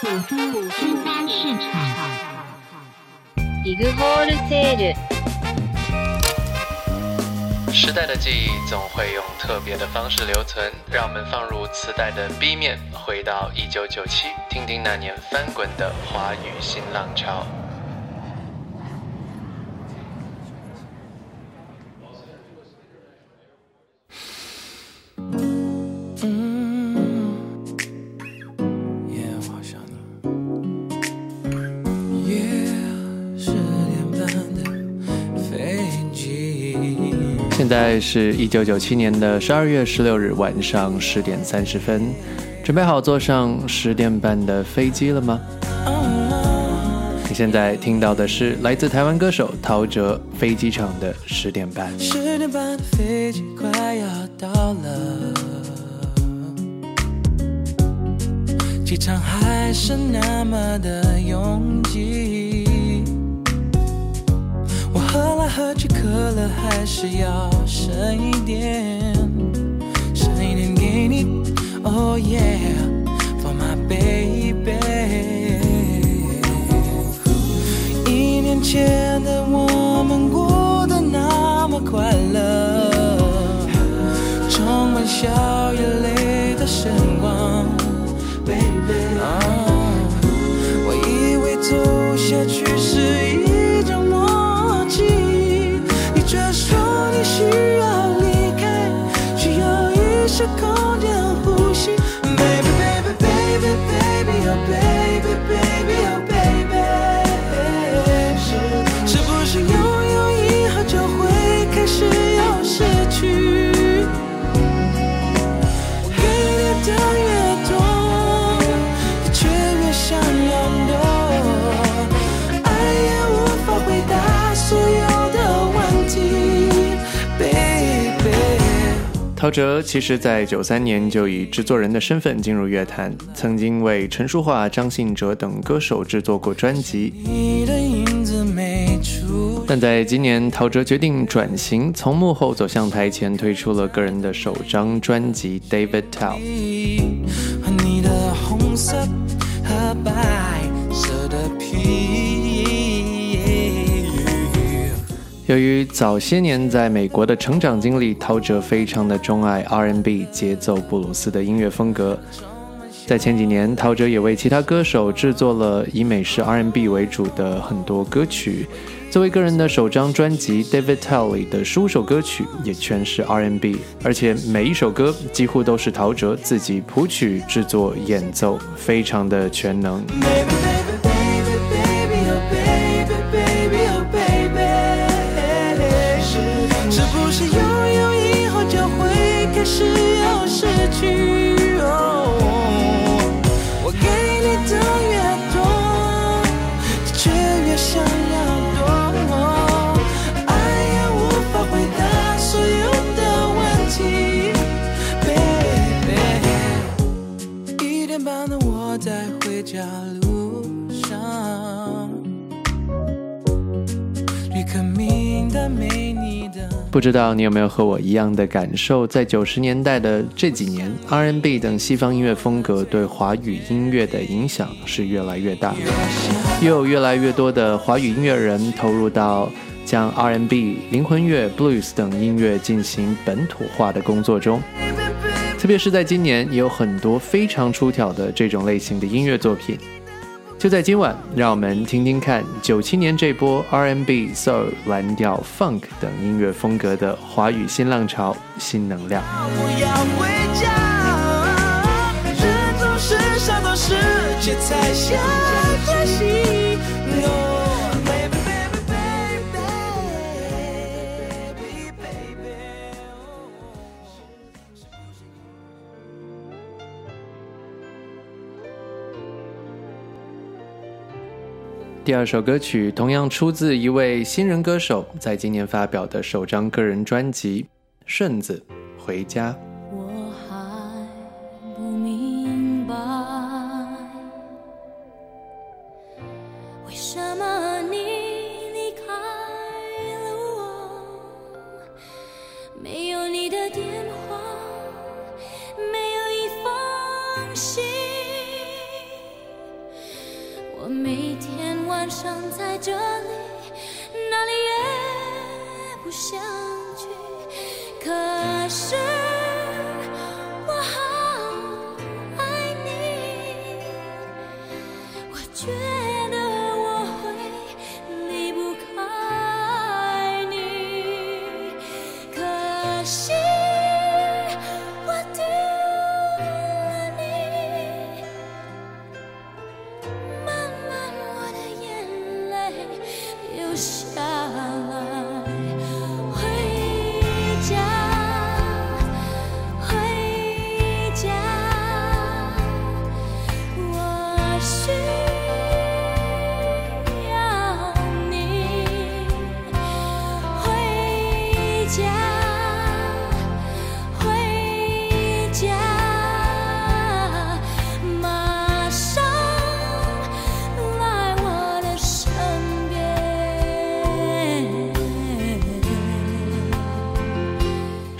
土著新单市场。ビッグホールセール。时代的记忆总会用特别的方式留存，让我们放入磁带的 B 面，回到一九九七，听听那年翻滚的华语新浪潮。 是一九九七年的十二月十六日晚上十点三十分，准备好坐上十点半的飞机了吗？你现在听到的是来自台湾歌手陶喆《飞机场的十点半》。十点半的飞机快要到了，机场还是那么的拥挤。喝来喝去，渴了还是要剩一点，剩一点给你。Oh yeah, for my baby。一年前的我们过得那么快乐，充满笑与泪的时光，baby。我以为走下去是一，这首。陶喆其实在九三年就以制作人的身份进入乐坛，曾经为陈淑桦、张信哲等歌手制作过专辑。但在今年，陶喆决定转型，从幕后走向台前，推出了个人的首张专辑《David Tell》。你的红色和白色的皮。由于早些年在美国的成长经历，陶喆非常的钟爱 R&B 节奏布鲁斯的音乐风格。在前几年，陶喆也为其他歌手制作了以美式 R&B 为主的很多歌曲。作为个人的首张专辑《David Tell》里的十五首歌曲也全是 R&B，而且每一首歌几乎都是陶喆自己谱曲、制作、演奏，非常的全能。我在回家路上，不知道你有没有和我一样的感受？在九十年代的这几年，R&B 等西方音乐风格对华语音乐的影响是越来越大，又有越来越多的华语音乐人投入到将 R&B、灵魂乐、Blues 等音乐进行本土化的工作中。特别是在今年，也有很多非常出挑的这种类型的音乐作品。就在今晚，让我们听听看九七年这波 R&B、Soul、蓝调、Funk 等音乐风格的华语新浪潮、新能量。我要回家，人总是想到世界才想欢喜。第二首歌曲同样出自一位新人歌手在今年发表的首张个人专辑《顺子回家》。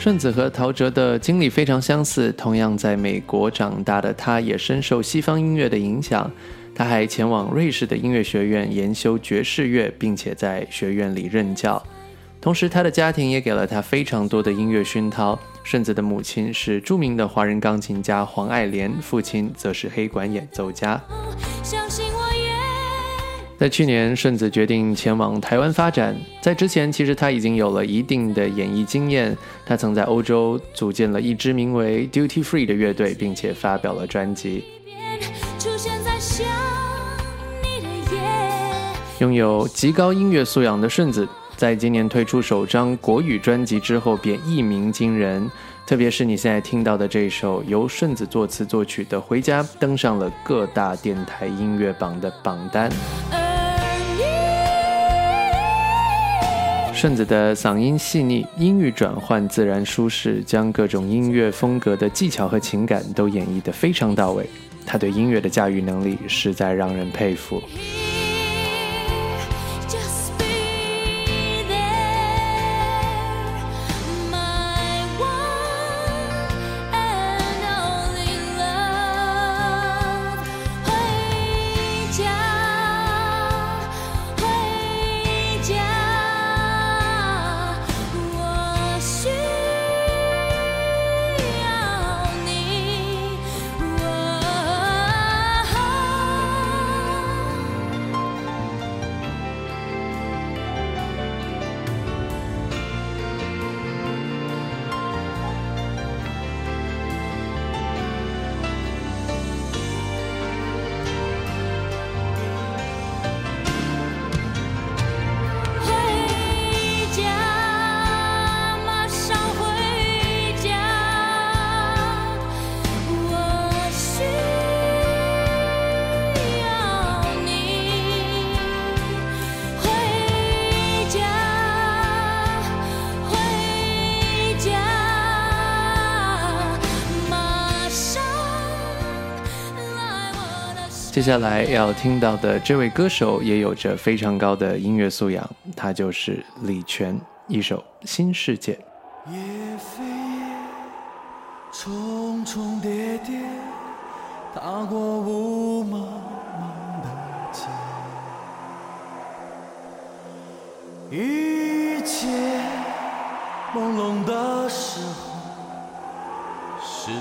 顺子和陶喆的经历非常相似，同样在美国长大的他，也深受西方音乐的影响。他还前往瑞士的音乐学院研修爵士乐，并且在学院里任教。同时，他的家庭也给了他非常多的音乐熏陶。顺子的母亲是著名的华人钢琴家黄爱莲，父亲则是黑管演奏家。在去年，顺子决定前往台湾发展。在之前，其实他已经有了一定的演艺经验。他曾在欧洲组建了一支名为 Duty Free 的乐队，并且发表了专辑。拥有极高音乐素养的顺子，在今年推出首张国语专辑之后，便一鸣惊人。特别是你现在听到的这首由顺子作词作曲的《回家》，登上了各大电台音乐榜的榜单。顺子的嗓音细腻，音域转换自然舒适，将各种音乐风格的技巧和情感都演绎得非常到位。他对音乐的驾驭能力实在让人佩服。接下来要听到的这位歌手也有着非常高的音乐素养，他就是李泉，一首《新世界》。夜飞夜，重重叠叠，踏过雾茫茫的街，一切朦胧的时候，是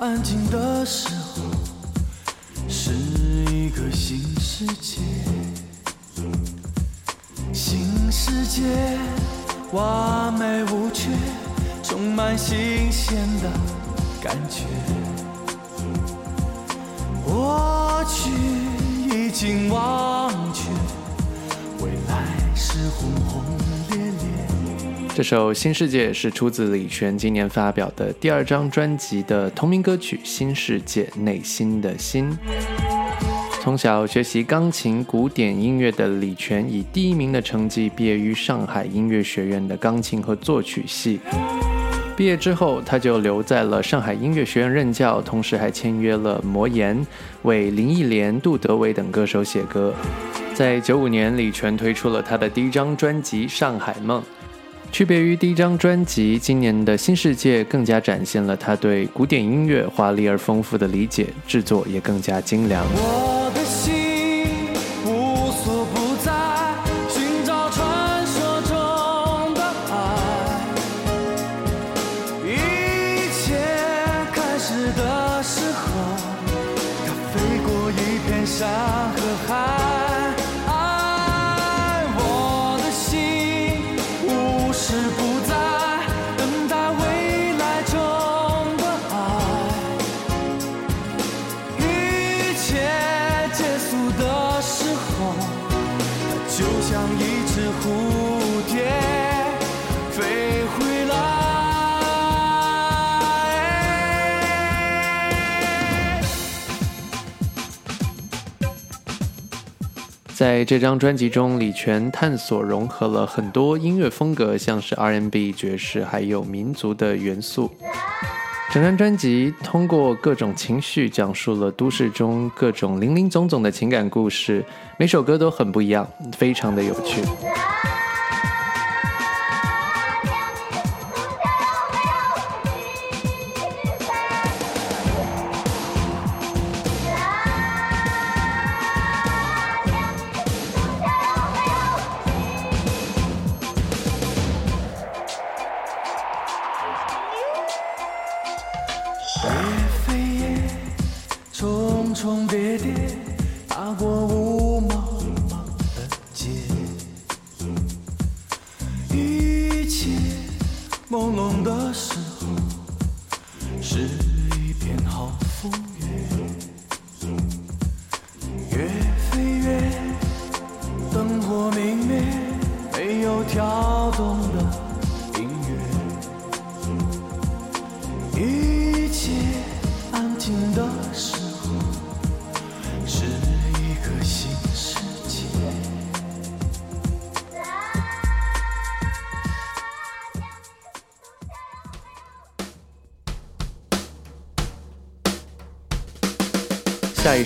安静的时候，是一个新世界，新世界完美无缺，充满新鲜的感觉。过去已经忘这首《新世界》是出自李泉今年发表的第二张专辑的同名歌曲《新世界》，内心的心。从小学习钢琴、古典音乐的李泉，以第一名的成绩毕业于上海音乐学院的钢琴和作曲系。毕业之后，他就留在了上海音乐学院任教，同时还签约了魔岩，为林忆莲、杜德伟等歌手写歌。在九五年，李泉推出了他的第一张专辑《上海梦》。区别于第一张专辑，今年的新世界更加展现了他对古典音乐华丽而丰富的理解，制作也更加精良。我的心在这张专辑中，李泉探索融合了很多音乐风格，像是 R&B、爵士，还有民族的元素。整张专辑通过各种情绪，讲述了都市中各种林林总总的情感故事，每首歌都很不一样，非常的有趣。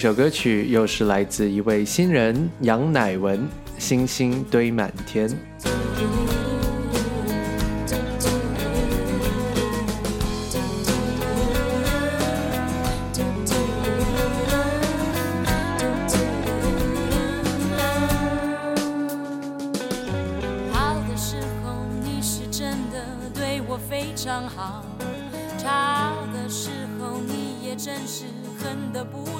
首歌曲又是来自一位新人杨乃文，《星星堆满天》。好的时候你是真的对我非常好，差的时候你也真是恨得不。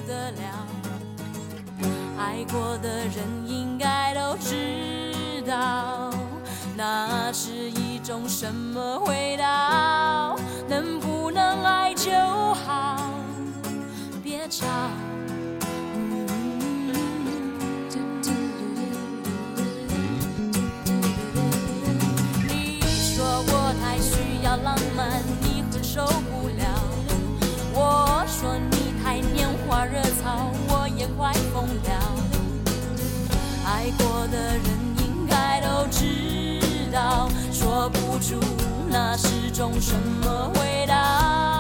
爱过的人应该都知道，那是一种什么味道。不出那是种什么味道。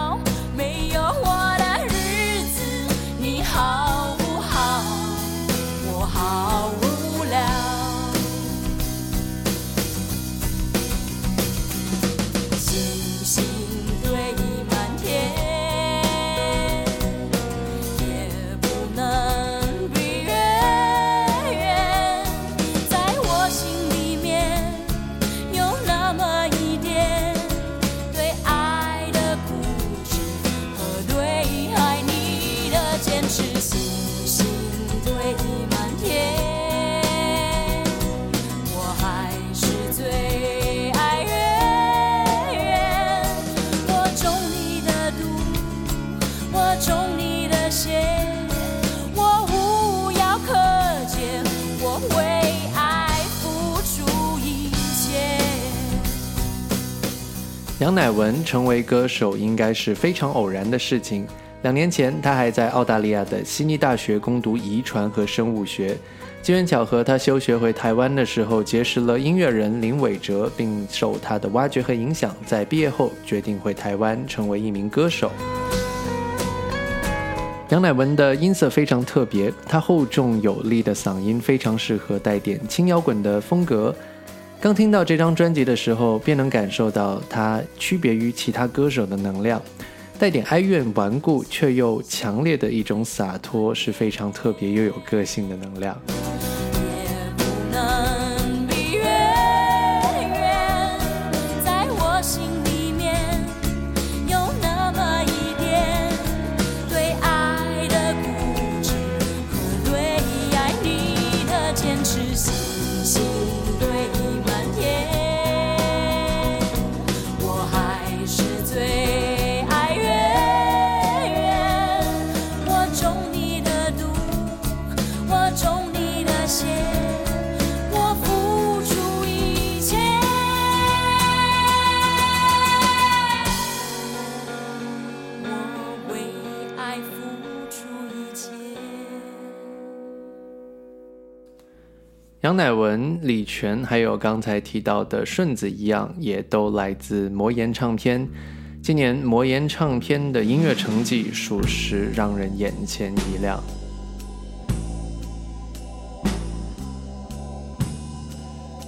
文成为歌手应该是非常偶然的事情。两年前，他还在澳大利亚的悉尼大学攻读遗传和生物学。机缘巧合，他休学回台湾的时候，结识了音乐人林伟哲，并受他的挖掘和影响，在毕业后决定回台湾，成为一名歌手。杨乃文的音色非常特别，他厚重有力的嗓音非常适合带点轻摇滚的风格。刚听到这张专辑的时候，便能感受到他区别于其他歌手的能量。带点哀怨、顽固却又强烈的一种洒脱，是非常特别又有个性的能量。杨乃文、李泉，还有刚才提到的顺子一样，也都来自魔岩唱片。今年魔岩唱片的音乐成绩，属实让人眼前一亮。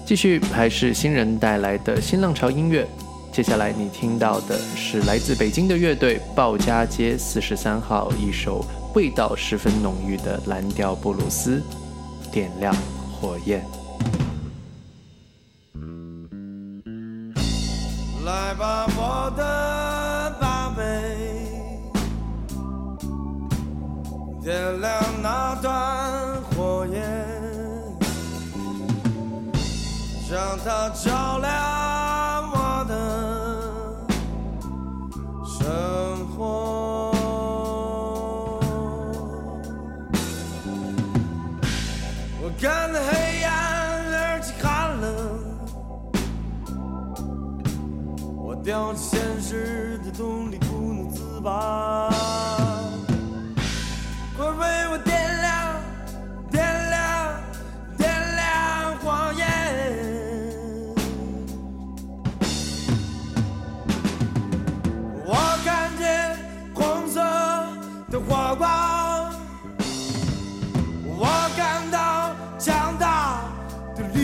继续还是新人带来的新浪潮音乐。接下来你听到的是来自北京的乐队鲍家街四十三号，一首味道十分浓郁的蓝调布鲁斯，点亮。火焰。来吧，我的宝贝，点亮那段火焰，让它照亮掉进现实的洞里不能自拔。快为我点亮，点亮，点亮火焰！我看见红色的火光，我感到强大的力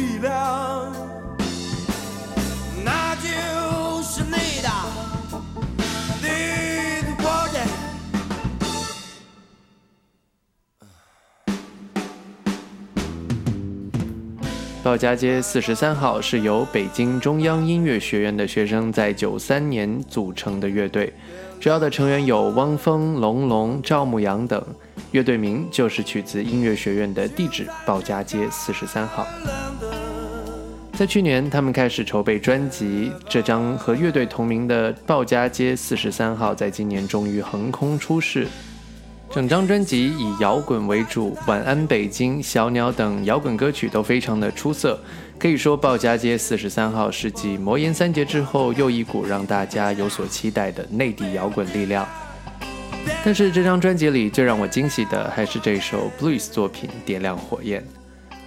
鲍家街四十三号是由北京中央音乐学院的学生在九三年组成的乐队，主要的成员有汪峰、龙龙、赵牧阳等。乐队名就是取自音乐学院的地址——鲍家街四十三号。在去年，他们开始筹备专辑，这张和乐队同名的《鲍家街四十三号》在今年终于横空出世。整张专辑以摇滚为主，《晚安北京》《小鸟》等摇滚歌曲都非常的出色。可以说，鲍家街四十三号是继魔岩三杰之后又一股让大家有所期待的内地摇滚力量。但是这张专辑里最让我惊喜的还是这首 blues 作品《点亮火焰》。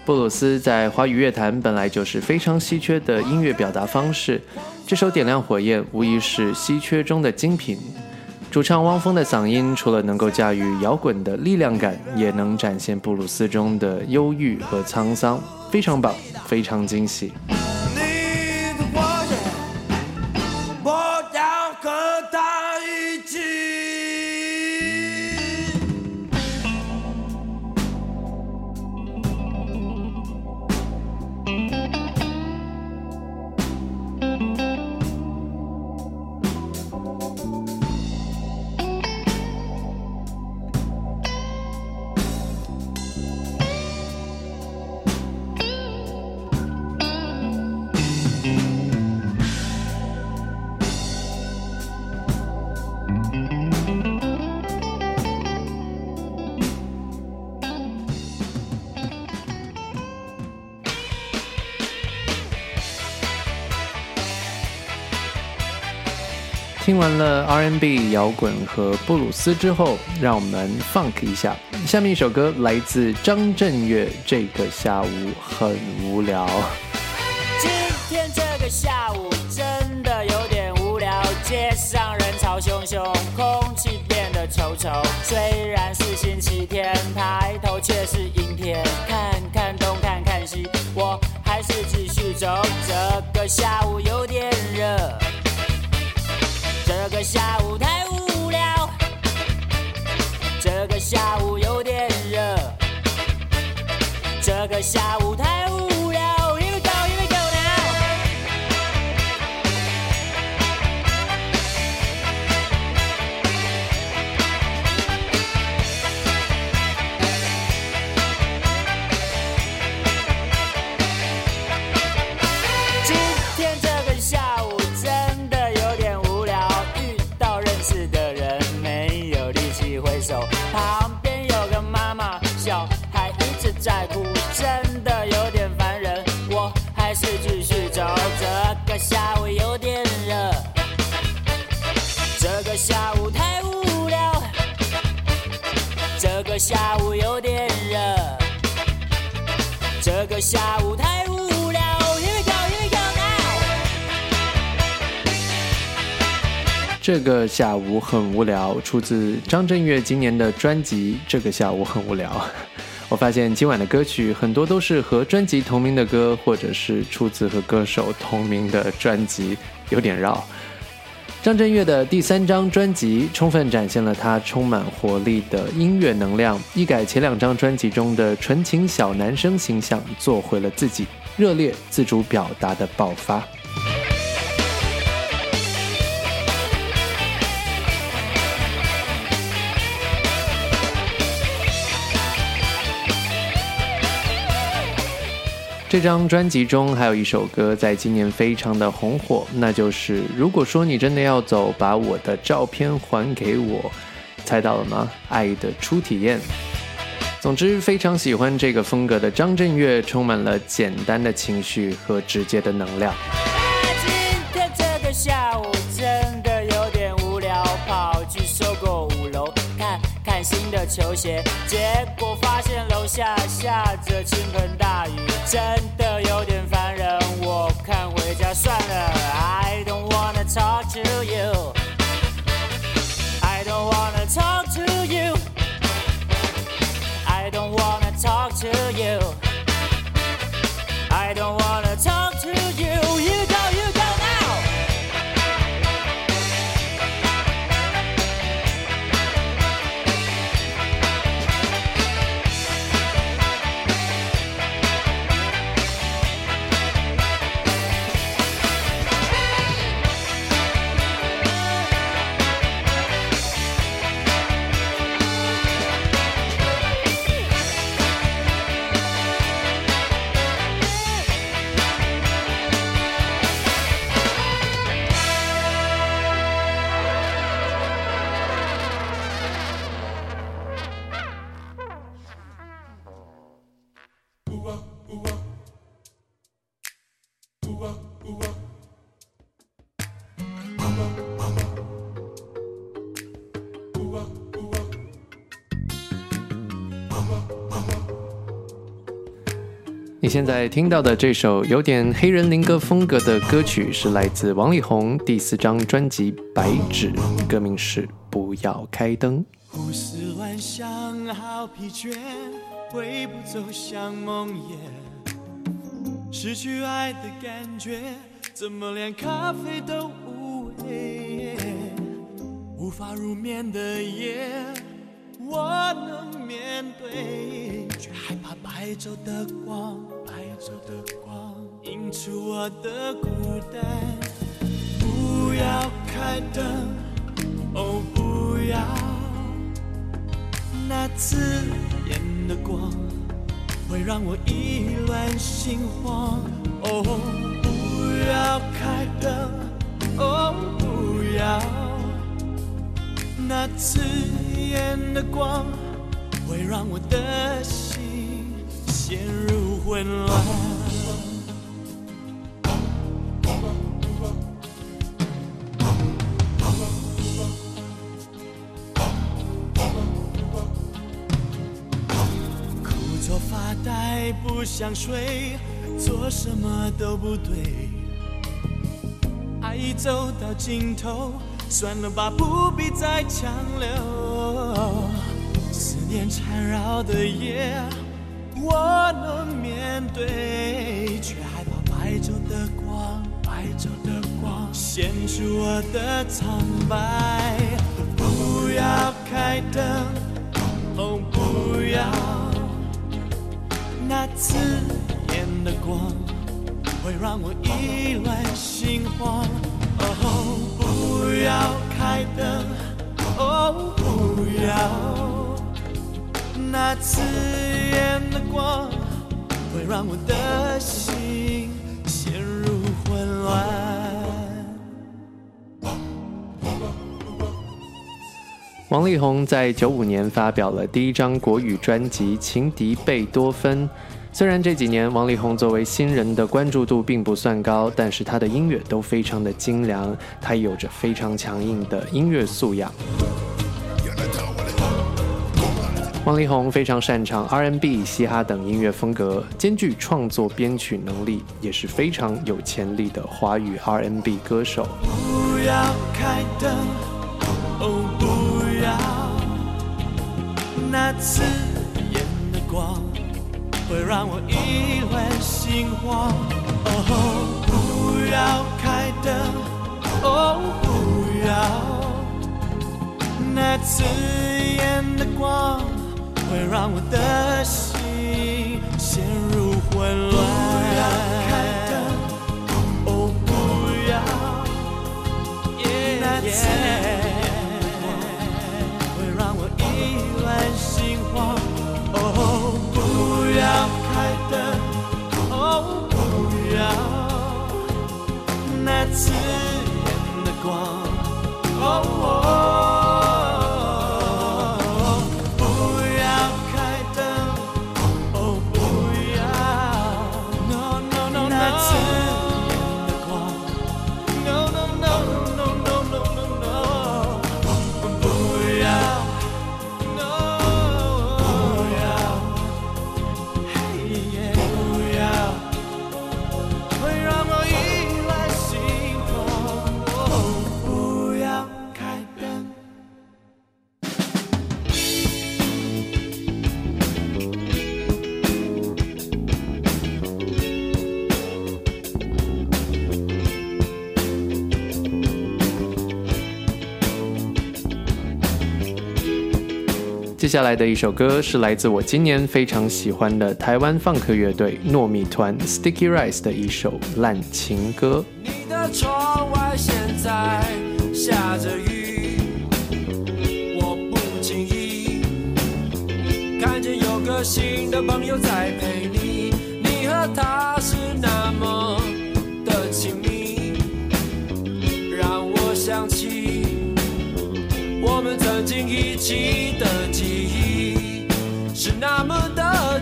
布鲁斯在华语乐坛本来就是非常稀缺的音乐表达方式，这首《点亮火焰》无疑是稀缺中的精品。主唱汪峰的嗓音除了能够驾驭摇滚的力量感，也能展现布鲁斯中的忧郁和沧桑，非常棒，非常惊喜。R&B、摇滚和布鲁斯之后，让我们 funk 一下。下面一首歌来自张震岳，《这个下午很无聊》。今天这个下午真的有点无聊，街上人潮汹汹，空气变得稠稠。虽然是星期天，抬头却是阴天。看看东，看看西，我还是继续走。这个下午有这个下午很无聊，出自张震岳今年的专辑《这个下午很无聊》。我发现今晚的歌曲很多都是和专辑同名的歌，或者是出自和歌手同名的专辑，有点绕。张震岳的第三张专辑充分展现了他充满活力的音乐能量，一改前两张专辑中的纯情小男生形象，做回了自己，热烈自主表达的爆发。这张专辑中还有一首歌在今年非常的红火，那就是《如果说你真的要走，把我的照片还给我》，猜到了吗？爱的初体验。总之，非常喜欢这个风格的张震岳，充满了简单的情绪和直接的能量。今天这个下午的球鞋，结果发现楼下下着倾盆大雨，真的有点烦人。我看回家算你现在听到的这首有点黑人灵歌风格的歌曲，是来自王力宏第四张专辑《白纸》，歌名是《不要开灯》。胡思乱想，好疲倦，回不走向梦魇，失去爱的感觉，怎么连咖啡都无味？无法入眠的夜，我能面对，却害怕白昼的光，白昼的光映出我的孤单。不要开灯，哦，不要。那刺眼的光会让我意乱心慌。哦，不要开灯，哦，不要。那刺眼的光会让我的心陷入混乱，枯坐发呆不想睡，做什么都不对。爱已走到尽头，算了吧，不必再强留。思念缠绕的夜。我能面对，却害怕白昼的光，白昼的光显出我的苍白。不要开灯，哦，不要那刺眼的光。会让我意乱心慌。哦，不要开灯，哦，不要那刺眼的光，会让我的心陷入混乱。王力宏在九五年发表了第一张国语专辑《情敌贝多芬》。虽然这几年王力宏作为新人的关注度并不算高，但是他的音乐都非常的精良，他有着非常强硬的音乐素养。王力宏非常擅长 R&B、嘻哈等音乐风格，兼具创作编曲能力，也是非常有潜力的华语 R&B 歌手。不要开灯，哦，不要那刺眼的光。会让我意乱心慌。哦，不要开灯，哦，不要那刺眼的光，会让我的心陷入混乱。不要开灯，哦，不要那刺眼的光，会让我意乱心慌。哦。不要开灯，哦，不要那刺眼的光，哦。下来的一首歌是来自我今年非常喜欢的台湾放克乐队糯米团 Sticky Rice 的一首烂情歌。你的窗外现在下着雨，我不经意看见有个新的朋友在陪你，你和他是那么的亲密，让我想起我们曾经一起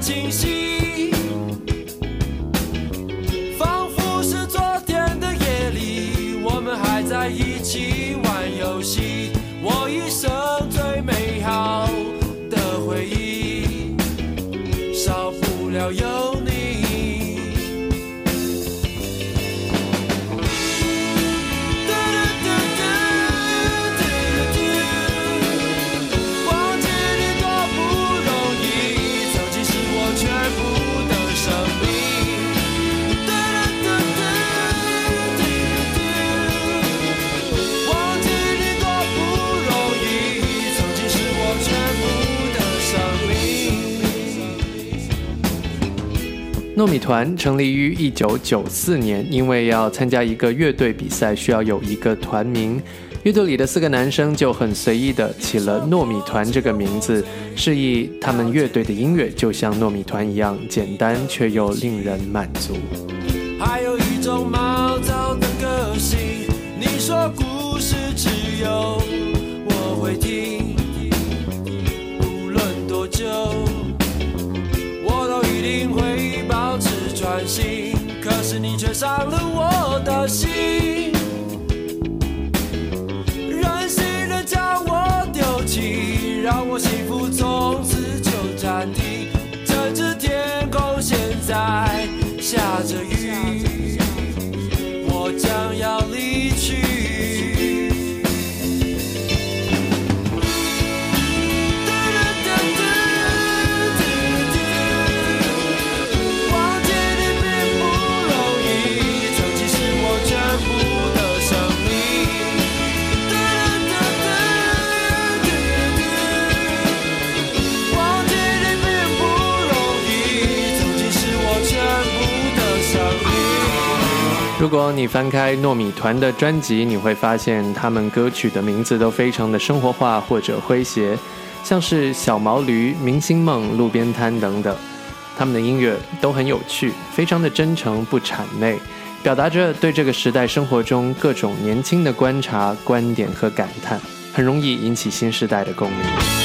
清晰，糯米团成立于一九九四年，因为要参加一个乐队比赛，需要有一个团名。乐队里的四个男生就很随意的起了“糯米团”这个名字，示意他们乐队的音乐就像糯米团一样简单，却又令人满足。还有一种毛躁的个性，你说故事只有专心，可是你却伤了我的心。任性的将我丢弃，让我幸福从此就暂停。这只天空现在下着雨。如果你翻开糯米团的专辑，你会发现他们歌曲的名字都非常的生活化或者诙谐，像是小毛驴、明星梦、路边摊等等。他们的音乐都很有趣，非常的真诚不谄媚，表达着对这个时代生活中各种年轻的观察、观点和感叹，很容易引起新时代的共鸣。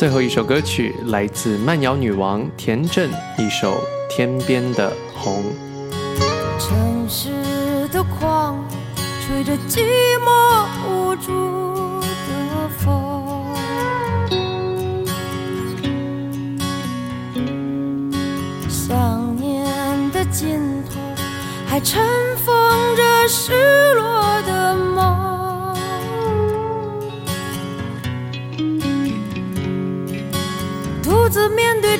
最后一首歌曲来自慢摇女王田震，一首《天边的红》。城市的狂，吹着寂寞无助的风。想念的尽头，还尘封着失落的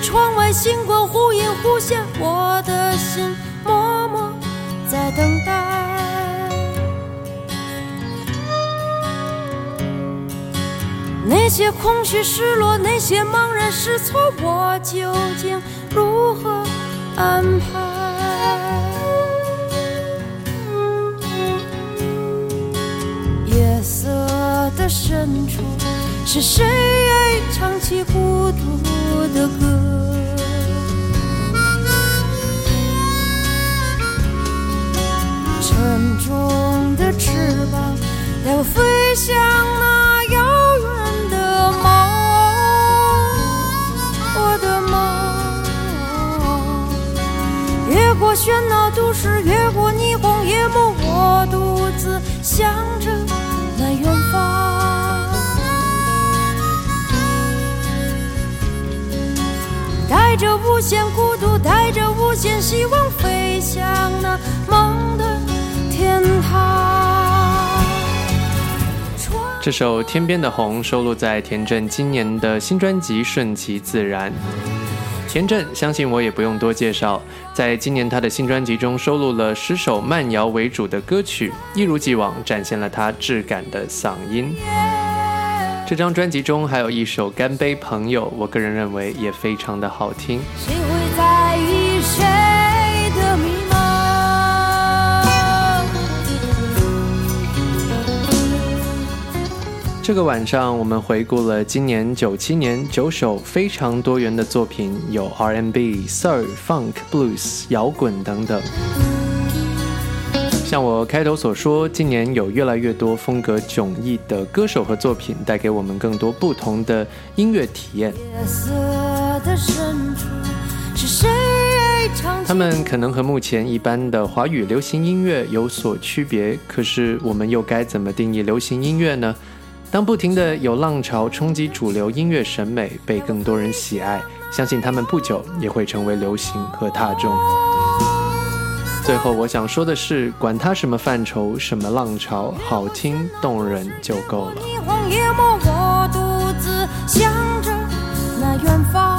窗外星光忽隐忽现，我的心默默在等待。那些空虚、失落，那些茫然失措，我究竟如何安排？夜色的深处，是谁唱起孤独的歌？沉重的翅膀带我飞向那遥远的梦，我的梦。越过喧闹都市，越过霓虹夜幕，我独自想着那远方。带着无限孤独，带着无限希望，飞向那梦的。这首《天边的红》收录在田震今年的新专辑《顺其自然》。田震，相信我也不用多介绍，在今年他的新专辑中收录了十首慢摇为主的歌曲，一如既往展现了他质感的嗓音。这张专辑中还有一首《干杯朋友》，我个人认为也非常的好听。谁会在意谁这个晚上，我们回顾了今年九七年九首非常多元的作品，有 R&B、Soul、Funk、Blues、摇滚等等。像我开头所说，今年有越来越多风格迥异的歌手和作品，带给我们更多不同的音乐体验。他们可能和目前一般的华语流行音乐有所区别，可是我们又该怎么定义流行音乐呢？当不停的有浪潮冲击主流音乐审美，被更多人喜爱，相信他们不久也会成为流行和大众。最后，我想说的是，管它什么范畴、什么浪潮，好听动人就够了。我独自想着那远方，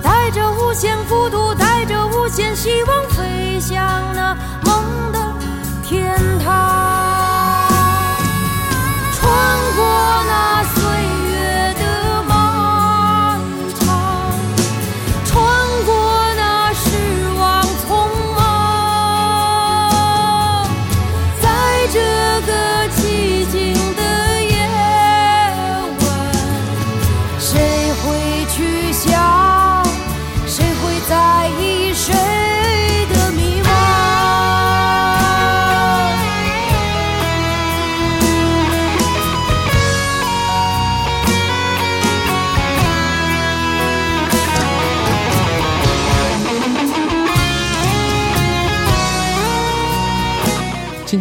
带着无限孤独，带着无限希望，飞向那梦的天堂，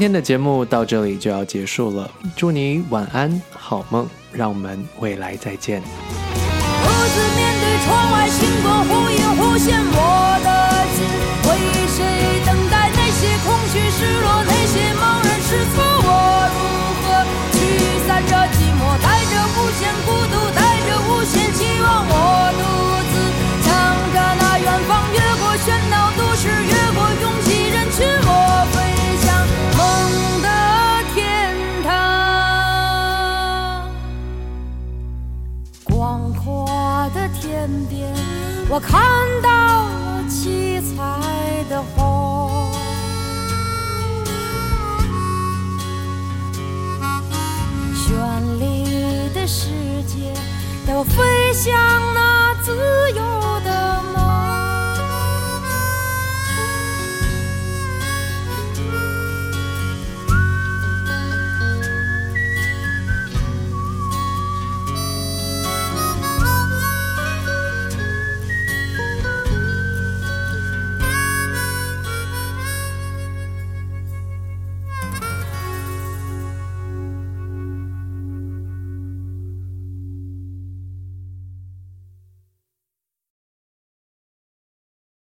今天的节目到这里就要结束了，祝你晚安，好梦，让我们未来再见。面对窗外星光忽隐忽现，我我看到了七彩的虹。绚丽的世界，都飞向那自由